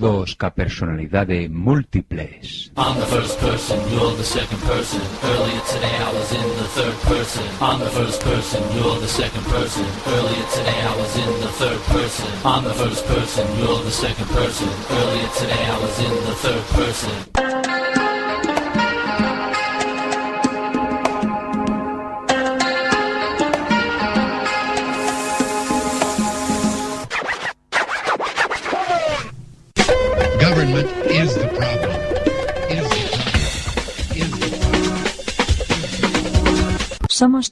Doídos ca personalidade múltiples. I'm the first person, you're the second person. Earlier today I was in the third person. I'm the first person, you're the second person. Earlier today I was in the third person. I'm the first person, you're the second person. Earlier today I was in the third person.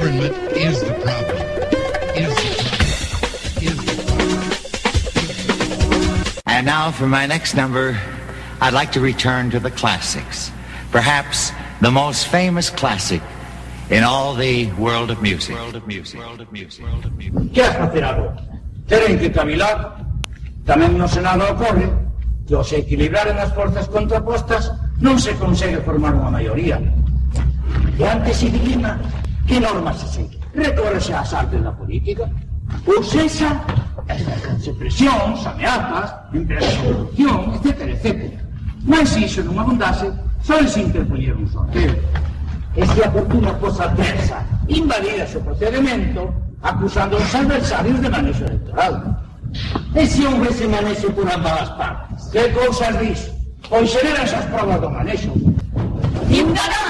Government is the problem. Is the problem. Is the problem. And now for my next number, I'd like to return to the classics. Perhaps the most famous classic in all the world of music. World of music. World of music. World of music. Que has facer agora? Teren que cavilar. Tamén no Senado ocorre que ao se equilibraren as forzas contrapostas non se consegue formar unha maioría. E antes se dilima que normas se segue. Recórrese ás artes da política. Ou sexa, exercense presións, ameazas, empresas de corrupción, etc, etc. Mas se iso non abundase, só se interpoñer un sorteo. E se a fortuna adversa invalida o procedimento, acusando aos adversarios de manexo electoral. E se houvese manexo por ambas as partes? Que cousas dis? Pois sereran esas provas do manexo. Ciudadanos,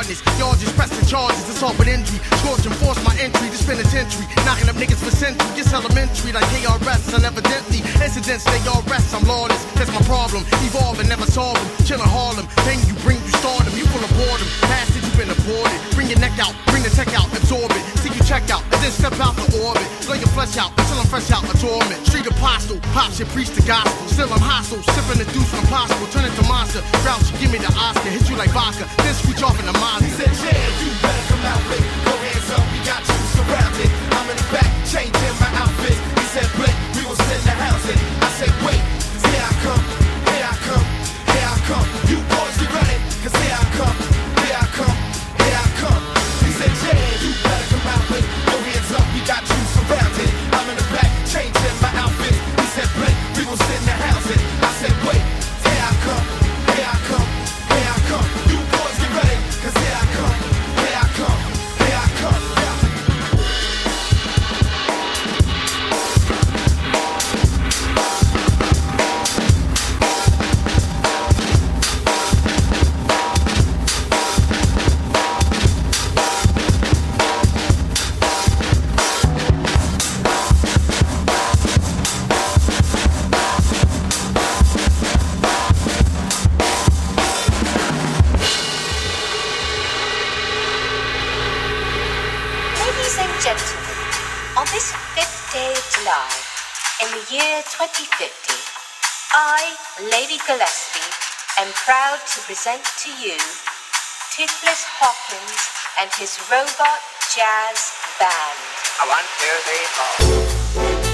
Hardness, y'all just pressing charges. It's all injury. Scorching, force my entry, this penitentiary. Knocking up niggas for century. It's elementary, like KRS, and evidently. Incidents, they all rest, I'm lawless. That's my problem. Evolving, never them. Chillin' Harlem, then you bring you stardom. You full of boredom. You been. Bring your neck out, bring the tech out, absorb it. See you check out, and then step out the orbit. Blow your flesh out until I'm fresh out of torment. Street apostle, pop shit, preach the gospel. Still I'm hostile, sipping the deuce possible. Turn it to monster. Grouch, give me the Oscar. Hit you like vodka, then screech off in the monster. He said, yeah, you better come out with your hands up. We got you surrounded. I'm in the back, changing my outfit. He said, Blake, we gon' send the housing. Proud to present to you Toothless Hawkins and his robot jazz band. One, two, three, four.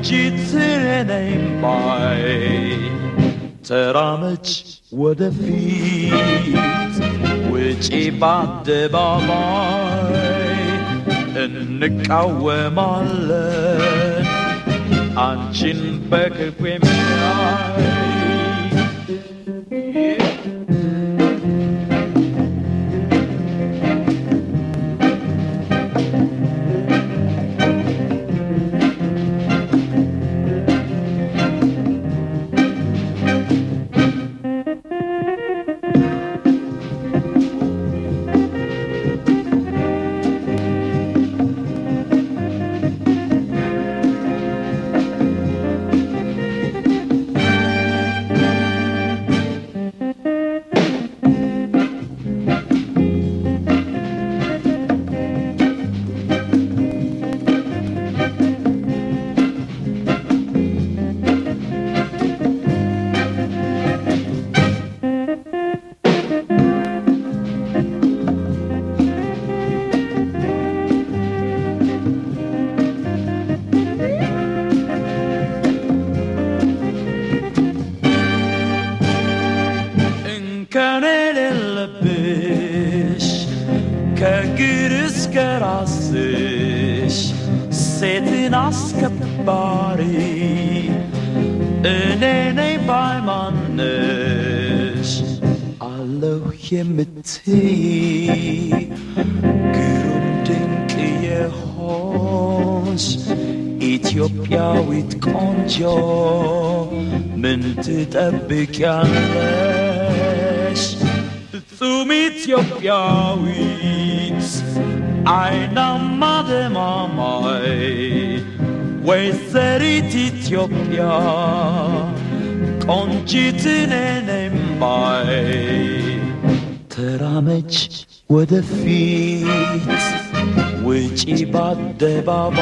ቆንጂት ነኝ ባይ ተራመች ወደፊት ውጪ በአደባባይ እንቃወማለን አንቺን በክፉ የሚያይ ትጠብቂያለሽ? ፍጹም ኢትዮጵያዊት አይናማ ደማማይ ወይዘሪት ኢትዮጵያ ቆንጂት ነኝ ባይ ተራመች ወደፊት ውጪ በአደባባይ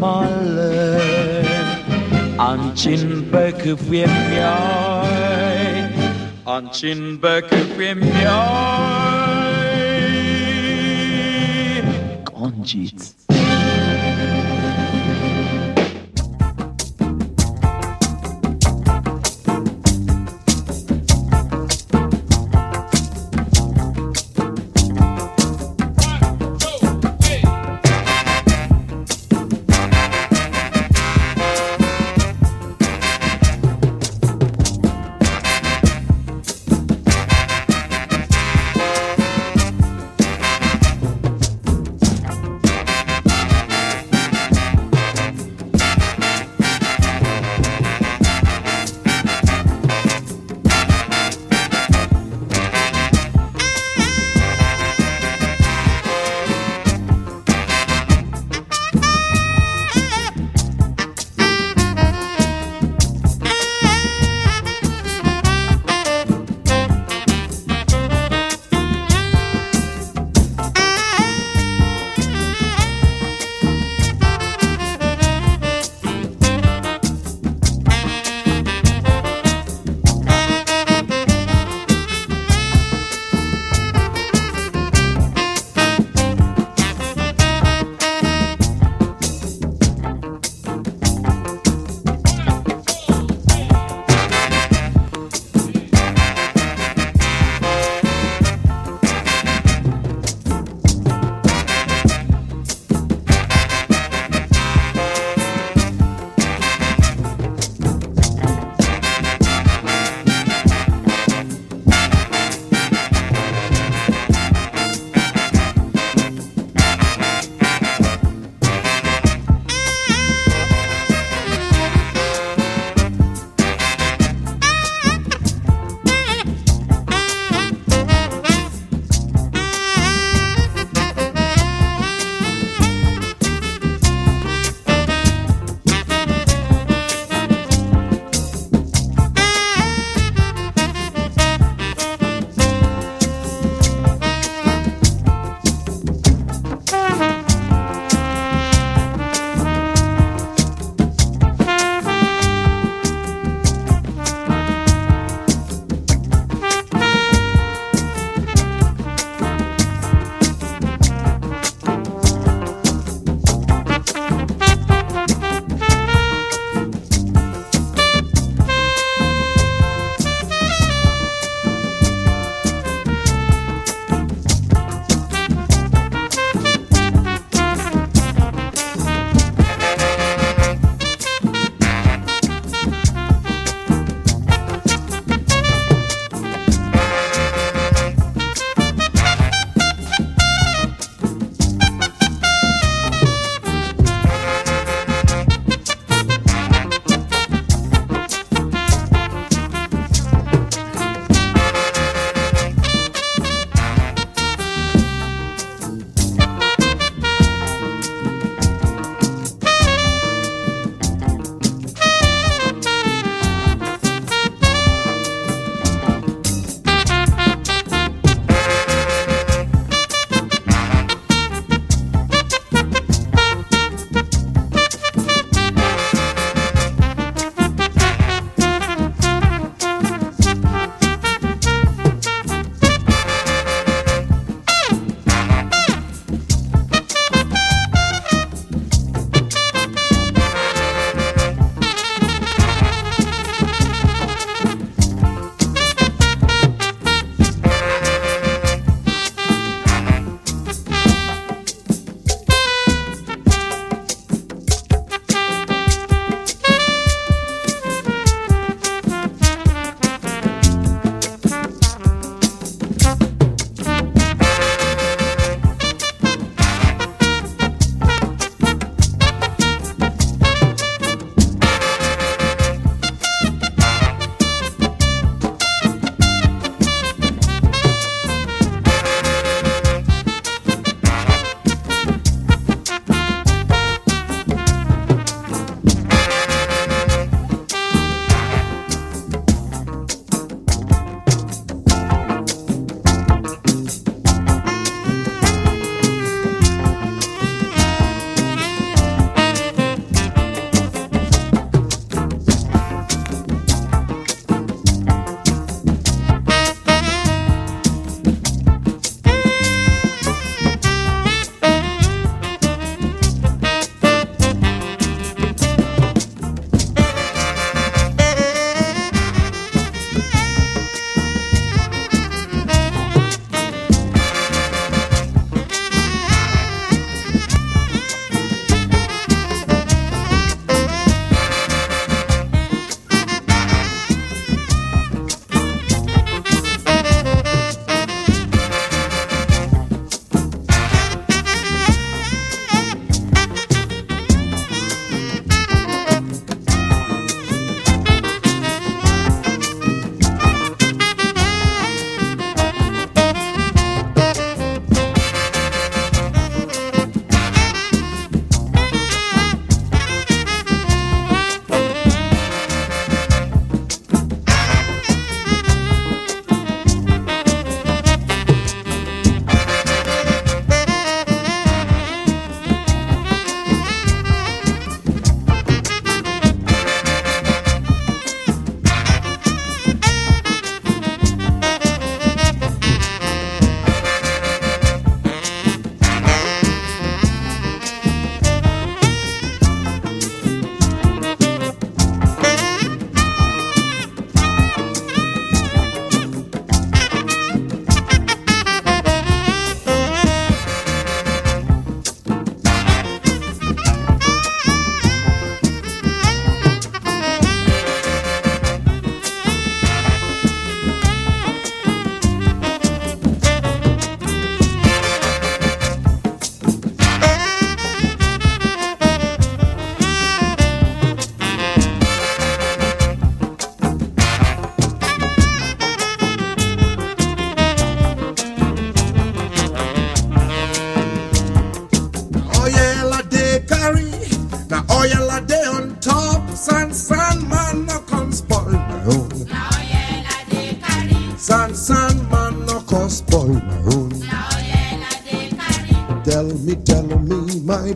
እንቃወማለን Ançin bakıp yemyay Ançin bakıp yemyay Konjits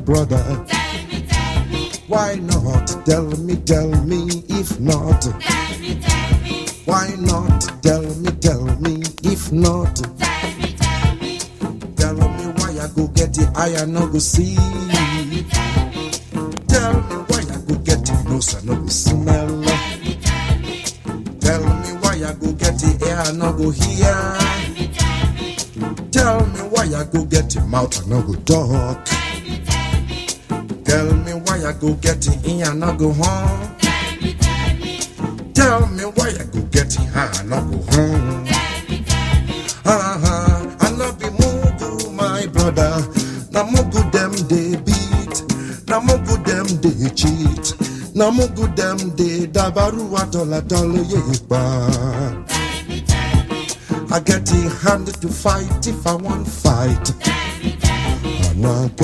brother. Tell me, tell me. Why not? Tell me, tell me. Dollar dollar. I get a hand to fight if I want fight. I'm not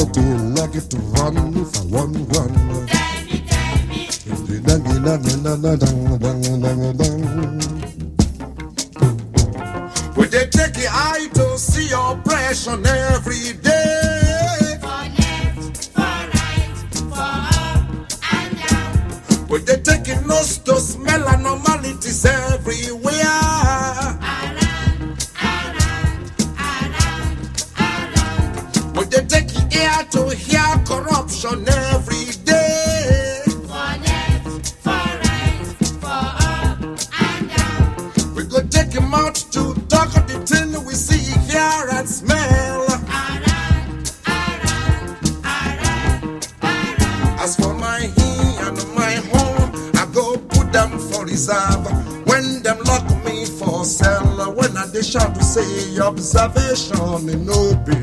observation in no be.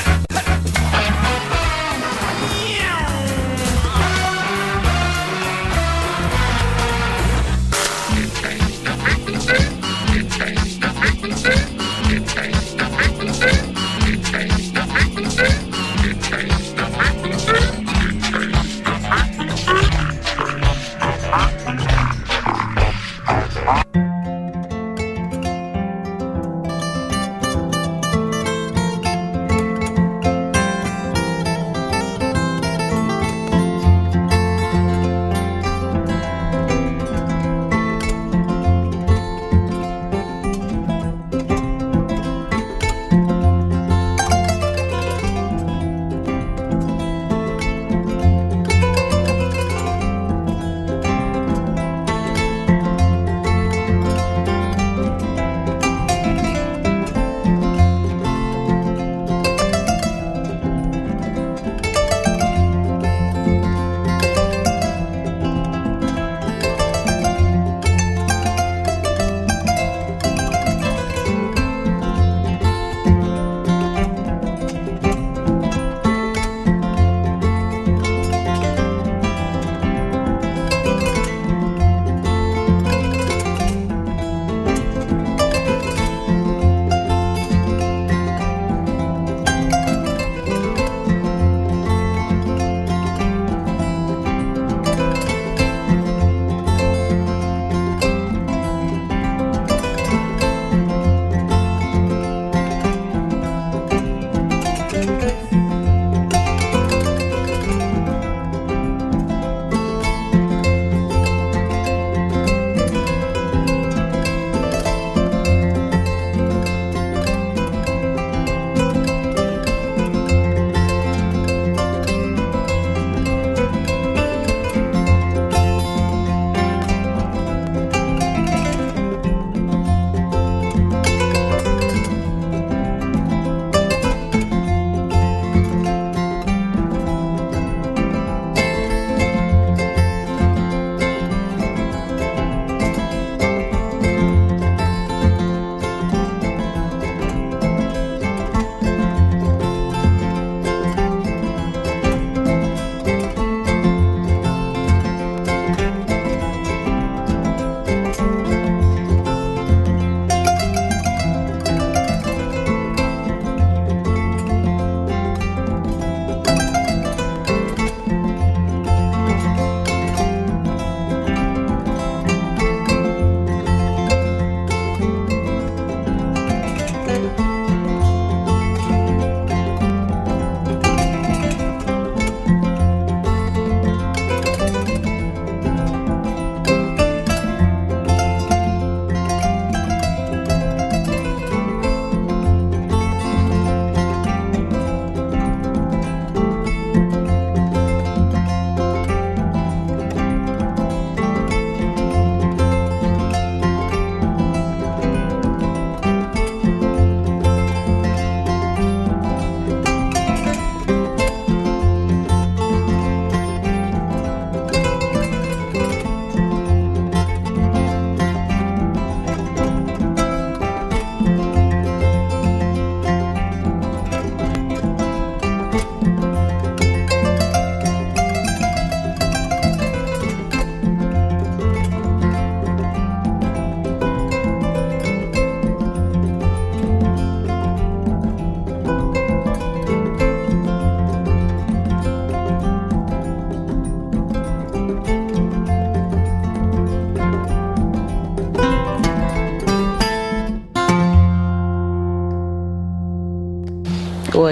O é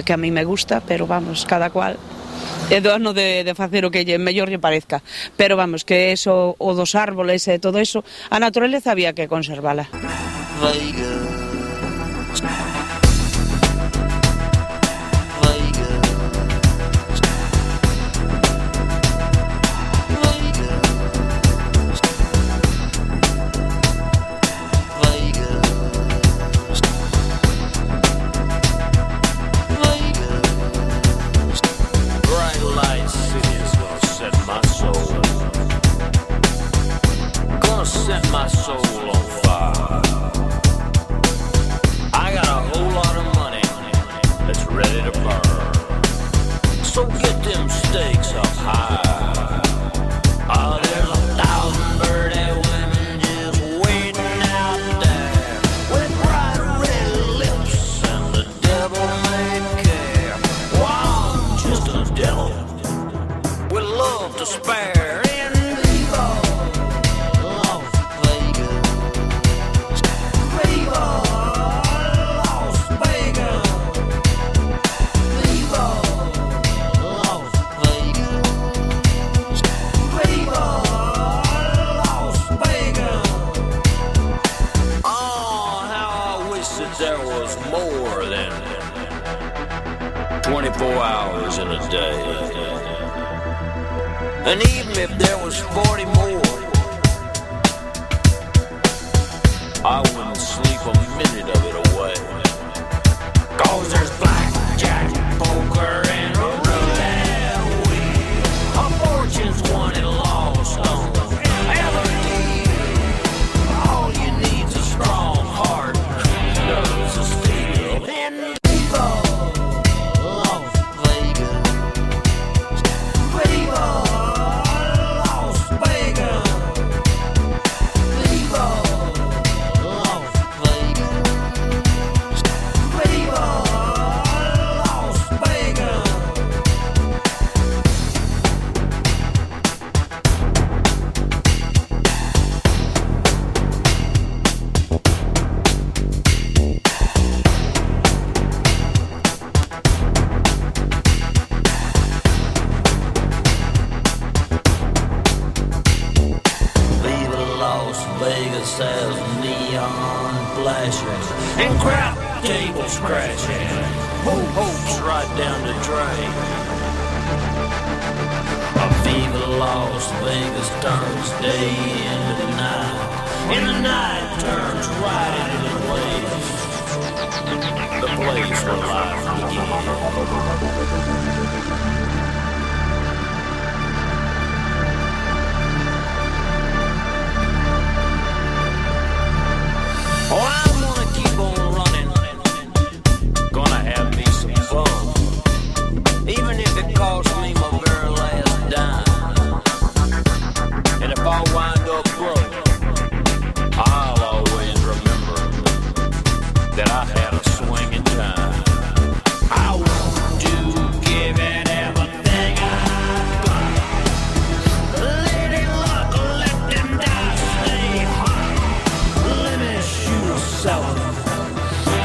que a mí me gusta, pero vamos, cada cual é dono de, de facer o que lle mellor lle parezca. Pero vamos, que eso, o dos árboles e todo eso, a naturaleza había que conservala. Vaya.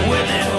with it.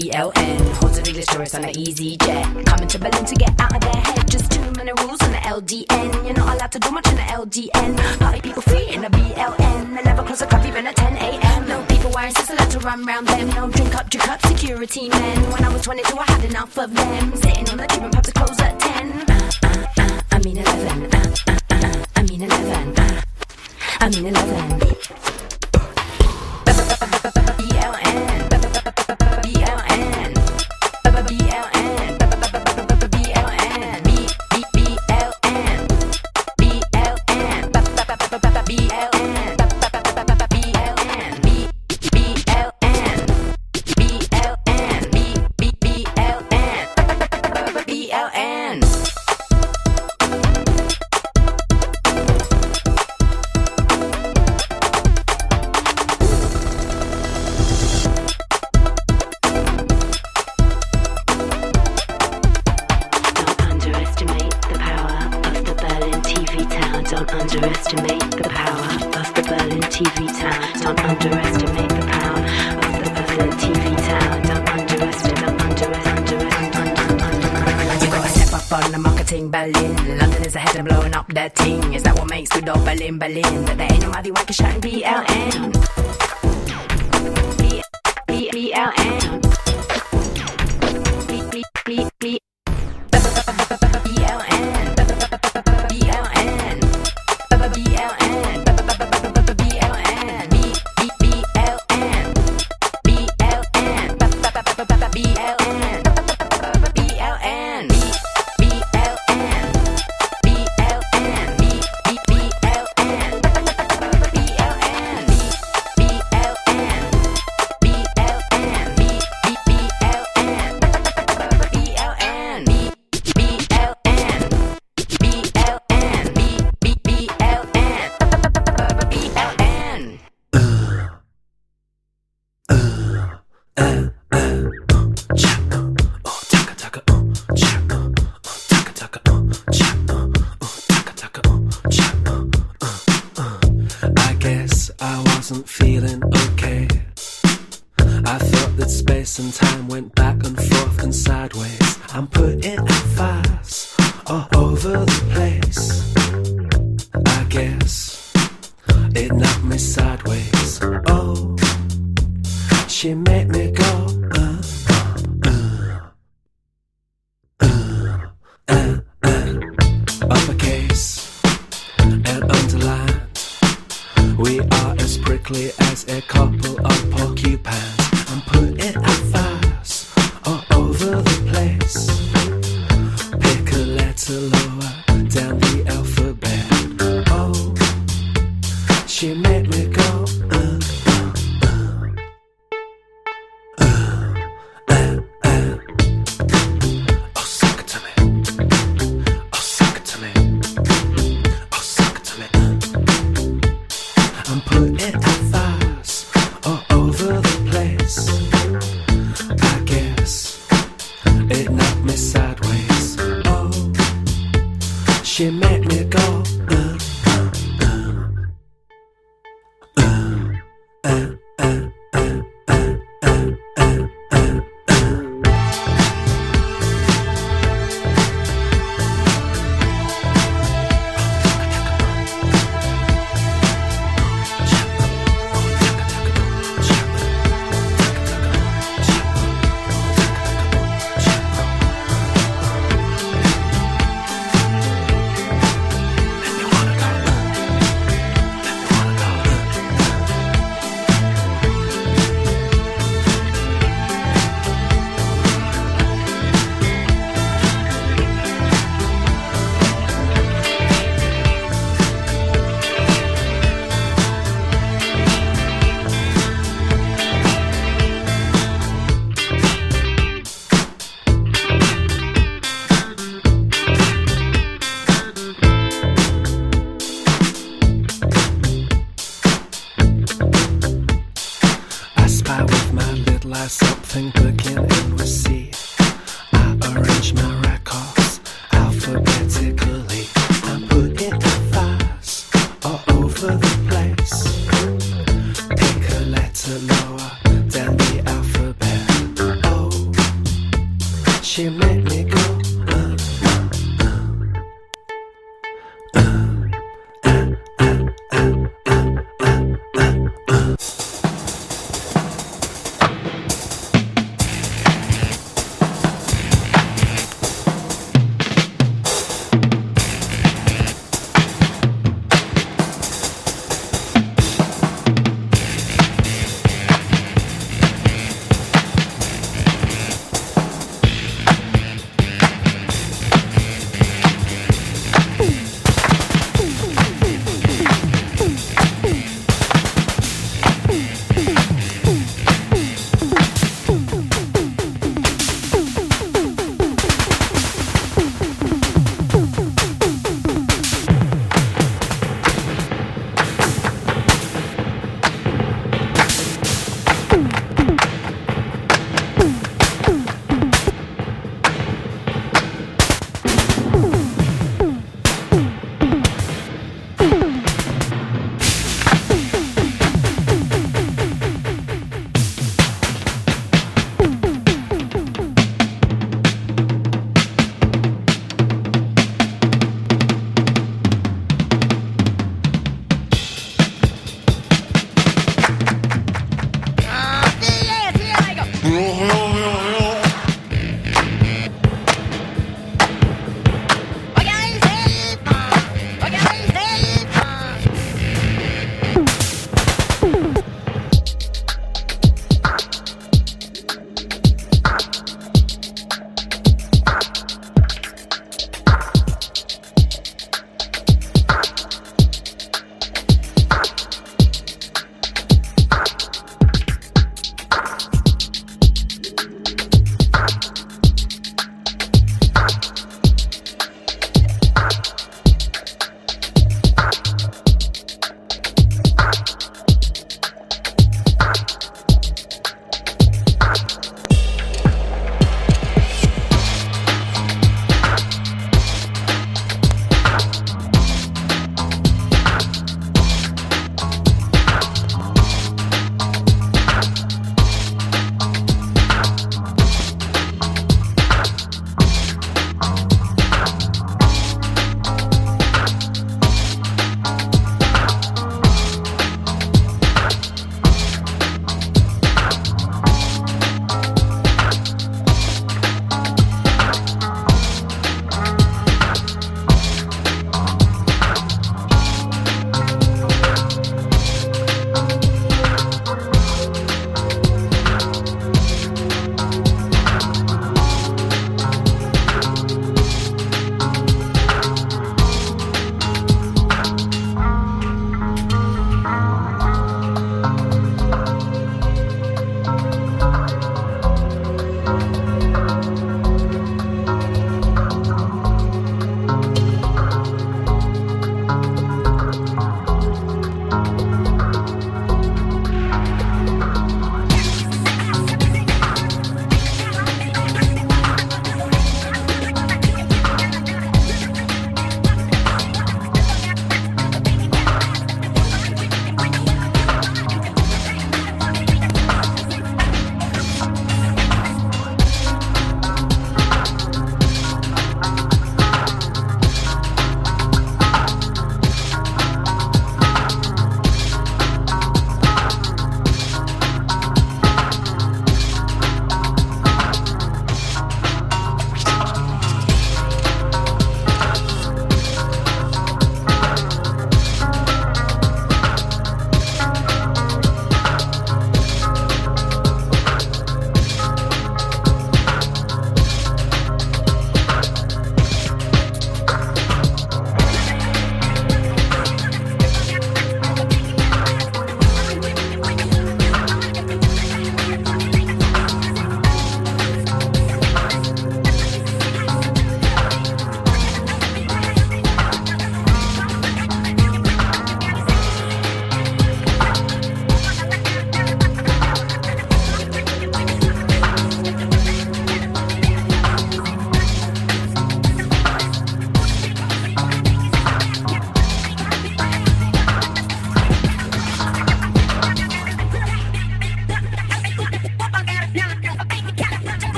BLN. Hordes of English tourists on an easyJet. Coming to Berlin to get out of their head. Just too many rules in the LDN. You're not allowed to do much in the LDN. Party people free in the BLN. 11 close the club even at 10 a.m. No people wearing sisters, to run round them. No drink up, drink up, security men. When I was 22, I had enough of them. the thing. Is that what makes me do Berlin, Berlin? But there ain't nobody like a shine BLN. BLN. BLN.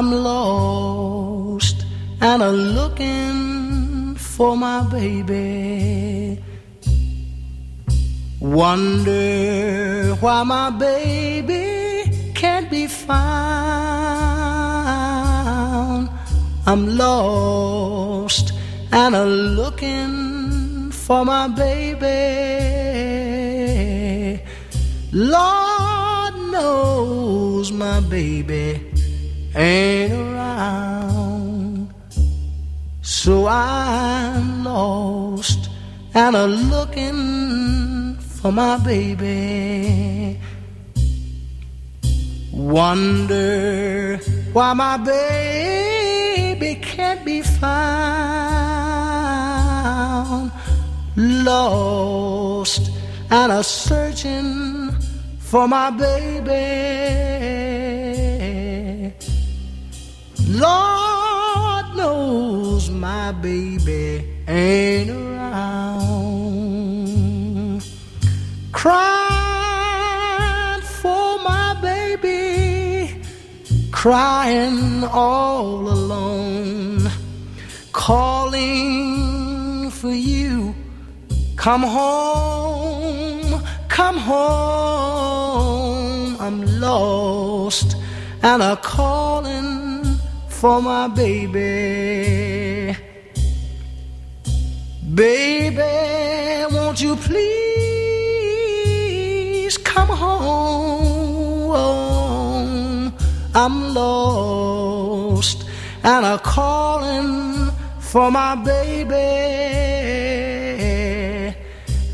I'm lost and a looking for my baby. Wonder why my baby can't be found. I'm lost and a looking for my baby. Lord knows my baby ain't around. So I'm lost and a looking for my baby. Wonder why my baby can't be found. Lost and a searching for my baby. Lord knows my baby ain't around. Crying for my baby, crying all alone, calling for you. Come home, come home. I'm lost and a calling for my baby. Baby, won't you please come home? I'm lost and I'm calling for my baby.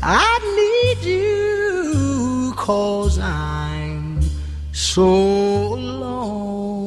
I need you cause I'm so alone.